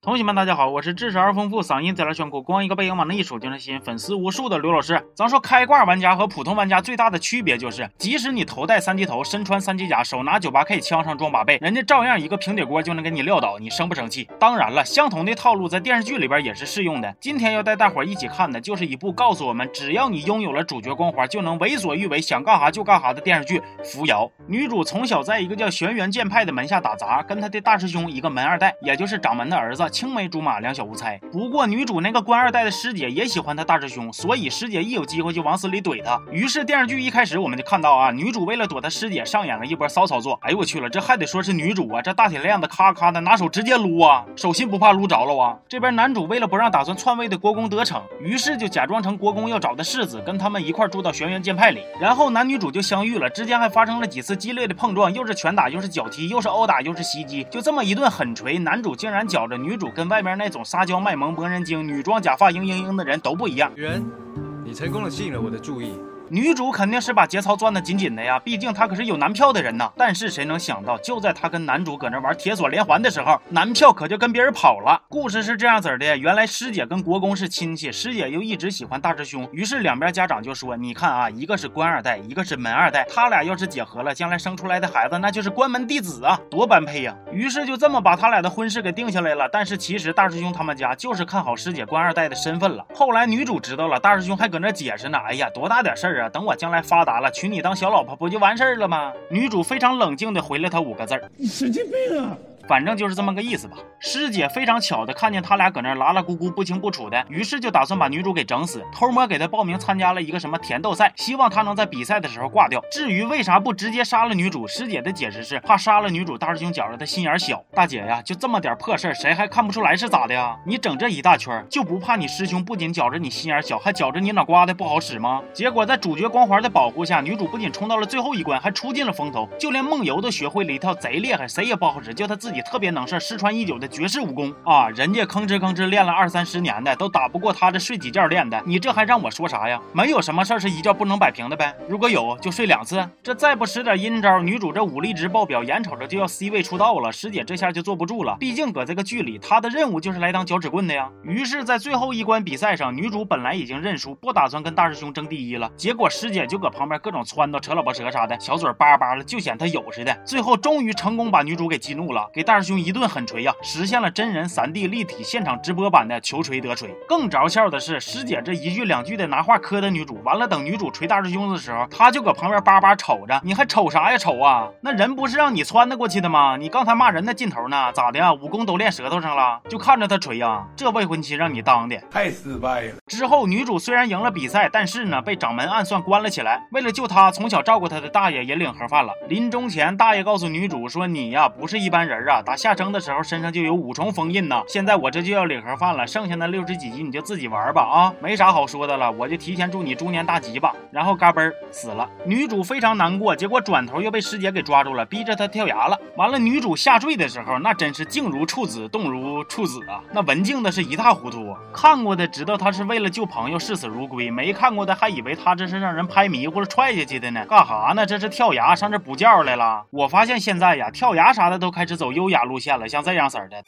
同学们，大家好，我是知识而丰富、嗓音贼拉炫酷、光一个背影往那一杵就能吸引粉丝无数的刘老师。咱说开挂玩家和普通玩家最大的区别就是，即使你头戴三级头、身穿三级甲、手拿九八 K、枪上装把背，人家照样一个平底锅就能给你撂倒，你生不生气？当然了，相同的套路在电视剧里边也是适用的。今天要带大伙一起看的就是一部告诉我们，只要你拥有了主角光环，就能为所欲为，想干啥就干啥的电视剧《扶摇》。女主从小在一个叫轩辕剑派的门下打杂，跟她的大师兄一个门二代，也就是掌门的儿子，青梅竹马两。小无猜，不过女主那个官二代的师姐也喜欢她大师兄，所以师姐一有机会就往死里怼他。于是电视剧一开始我们就看到啊，女主为了躲她师姐，上演了一波骚操作。哎呦我去了，这还得说是女主啊，这大铁链子咔咔的拿手直接撸啊，手心不怕撸着了啊。这边男主为了不让打算篡位的国公得逞，于是就假装成国公要找的世子，跟他们一块住到轩辕剑派里。然后男女主就相遇了，之间还发生了几次激烈的碰撞，又是拳打又是脚踢，又是殴打又是袭击，就这么一顿狠锤，男主竟然觉着女主跟外面那种。撒娇卖萌博人精，女装假发嘤嘤嘤的人都不一样。人，你成功的吸引了我的注意。女主肯定是把节操攥得紧紧的呀，毕竟她可是有男票的人呐。但是谁能想到，就在她跟男主搁那玩铁锁连环的时候，男票可就跟别人跑了。故事是这样子的：原来师姐跟国公是亲戚，师姐又一直喜欢大师兄，于是两边家长就说：“你看啊，一个是官二代，一个是门二代，他俩要是结合了，将来生出来的孩子那就是关门弟子啊，多般配呀！”于是就这么把他俩的婚事给定下来了。但是其实大师兄他们家就是看好师姐官二代的身份了。后来女主知道了，大师兄还搁那解释呢：“哎呀，多大点事儿等我将来发。”达了，娶你当小老婆不就完事儿了吗？女主非常冷静的回了他五个字儿：你神经病啊！反正就是这么个意思吧。师姐非常巧的看见他俩搁那拉拉咕咕不清不楚的，于是就打算把女主给整死，偷摸给她报名参加了一个什么甜豆赛，希望她能在比赛的时候挂掉。至于为啥不直接杀了女主，师姐的解释是怕杀了女主，大师兄觉着她心眼小。大姐呀，就这么点破事儿，谁还看不出来是咋的呀？你整这一大圈，就不怕你师兄不仅觉着你心眼小，还觉着你脑瓜子不好使吗？结果在主角光环的保护下，女主不仅冲到了最后一关，还出尽了风头，就连梦游都学会了一套贼厉害，谁也不好使，就她自己特别能事，失传已久的绝世武功啊！人家吭哧吭哧练了二三十年的，都打不过他这睡几觉练的。你这还让我说啥呀？没有什么事儿是一觉不能摆平的呗。如果有，就睡两次。这再不使点阴招，女主这武力值爆表，眼瞅着就要 C 位出道了。师姐这下就坐不住了，毕竟搁这个剧里，她的任务就是来当脚趾棍的呀。于是，在最后一关比赛上，女主本来已经认输，不打算跟大师兄争第一了。结果师姐就搁旁边各种撺掇、扯老婆舌啥的，小嘴叭叭的，就显她有似的。最后终于成功把女主给激怒了，给大师兄一顿狠锤呀，实现了。真人三 D 立体现场直播版的求锤得锤，更着笑的是师姐这一句两句的拿话磕的女主，完了等女主锤大师兄的时候，他就搁旁边叭叭瞅着，你还瞅啥呀瞅啊？那人不是让你撺掇过去的吗？你刚才骂人的劲头呢？咋的？武功都练舌头上了？就看着他锤呀？这未婚妻让你当的太失败了。之后女主虽然赢了比赛，但是呢被掌门暗算关了起来。为了救她，从小照顾她的大爷也领盒饭了。临终前，大爷告诉女主说：“你呀不是一般人啊，打下生的时候身上就有五。”重封印呢？现在我这就要领盒饭了，剩下那六十几集你就自己玩吧啊，没啥好说的了，我就提前祝你猪年大吉吧。然后嘎嘣死了，女主非常难过，结果转头又被师姐给抓住了，逼着她跳崖了。完了，女主下坠的时候，那真是静如处子，动如处子啊！那文静的是一塌糊涂，看过的知道她是为了救朋友视死如归，没看过的还以为她这是让人拍迷糊了踹下去的呢。干哈呢？这是跳崖上这补觉来了？我发现现在呀，跳崖啥的都开始走优雅路线了，像这样式儿的。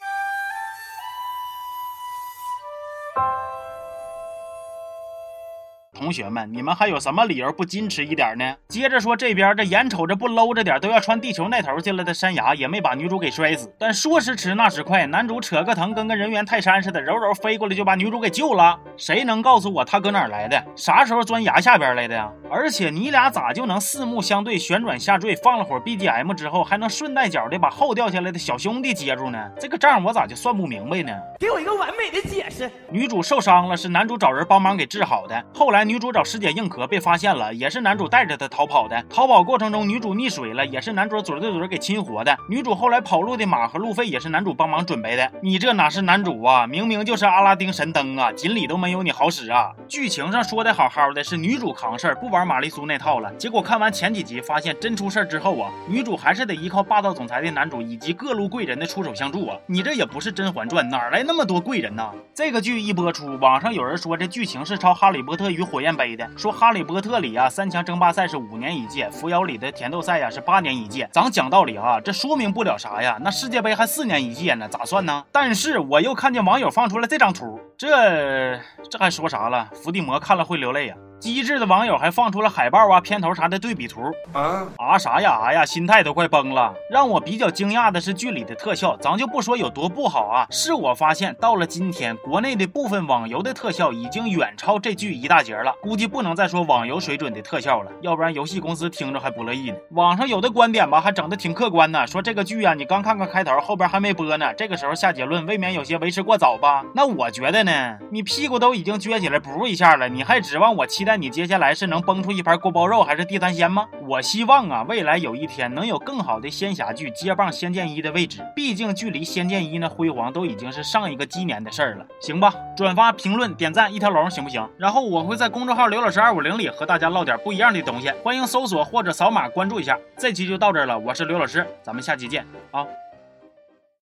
同学们，你们还有什么理由不矜持一点呢？接着说这边，这眼瞅着不搂着点都要穿地球那头去了的山崖，也没把女主给摔死。但说时迟，那时快，男主扯个藤，跟个人猿泰山似的，柔柔飞过来就把女主给救了。谁能告诉我他搁哪儿来的？啥时候钻崖下边来的呀？而且你俩咋就能四目相对，旋转下坠？放了会儿 BGM 之后，还能顺带脚的把后掉下来的小兄弟接住呢？这个账我咋就算不明白呢？给我一个完美的解释。女主受伤了，是男主找人帮忙给治好的。后来。女主找师姐硬壳被发现了，也是男主带着她逃跑的。逃跑过程中，女主溺水了，也是男主嘴对嘴给亲活的。女主后来跑路的马和路费也是男主帮忙准备的。你这哪是男主啊？明明就是阿拉丁神灯啊！锦鲤都没有你好使啊！剧情上说的好好的，是女主扛事儿，不玩玛丽苏那套了。结果看完前几集，发现真出事儿之后啊，女主还是得依靠霸道总裁的男主以及各路贵人的出手相助啊！你这也不是《甄嬛传》，哪来那么多贵人呢？这个剧一播出，网上有人说这剧情是抄《哈利波特与火》。焰杯的，说哈利波特里啊三强争霸赛是五年一届，扶摇里的甜豆赛呀是八年一届。咱讲道理啊，这说明不了啥呀，那世界杯还四年一届呢，咋算呢？但是我又看见网友放出了这张图，这这还说啥了？伏地魔看了会流泪呀。机智的网友还放出了海报啊、片头啥的对比图啊啊啥呀啊呀，心态都快崩了。让我比较惊讶的是剧里的特效，咱就不说有多不好啊，是我发现到了今天，国内的部分网游的特效已经远超这剧一大截了，估计不能再说网游水准的特效了，要不然游戏公司听着还不乐意呢。网上有的观点吧，还整的挺客观呢，说这个剧啊，你刚看看开头，后边还没播呢，这个时候下结论未免有些为时过早吧？那我觉得呢，你屁股都已经撅起来补一下了，你还指望我期待？那你接下来是能崩出一盘锅包肉，还是地摊鲜吗？我希望啊，未来有一天能有更好的仙侠剧接棒《仙剑一》的位置。毕竟距离《仙剑一》呢辉煌都已经是上一个鸡年的事儿了。行吧，转发、评论、点赞一条龙，行不行？然后我会在公众号刘老师二五零里和大家唠点不一样的东西，欢迎搜索或者扫码关注一下。这期就到这儿了，我是刘老师，咱们下期见啊。